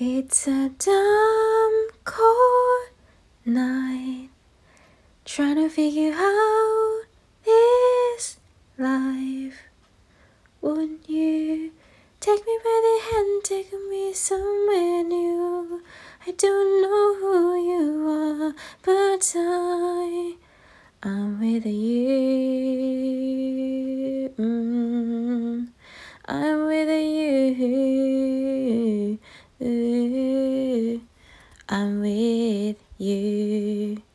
It's a dumb cold night, trying to figure out this life. Wouldn't you take me by the hand, take me somewhere new? I don't know who you are, but I, I am with you. I'm with you.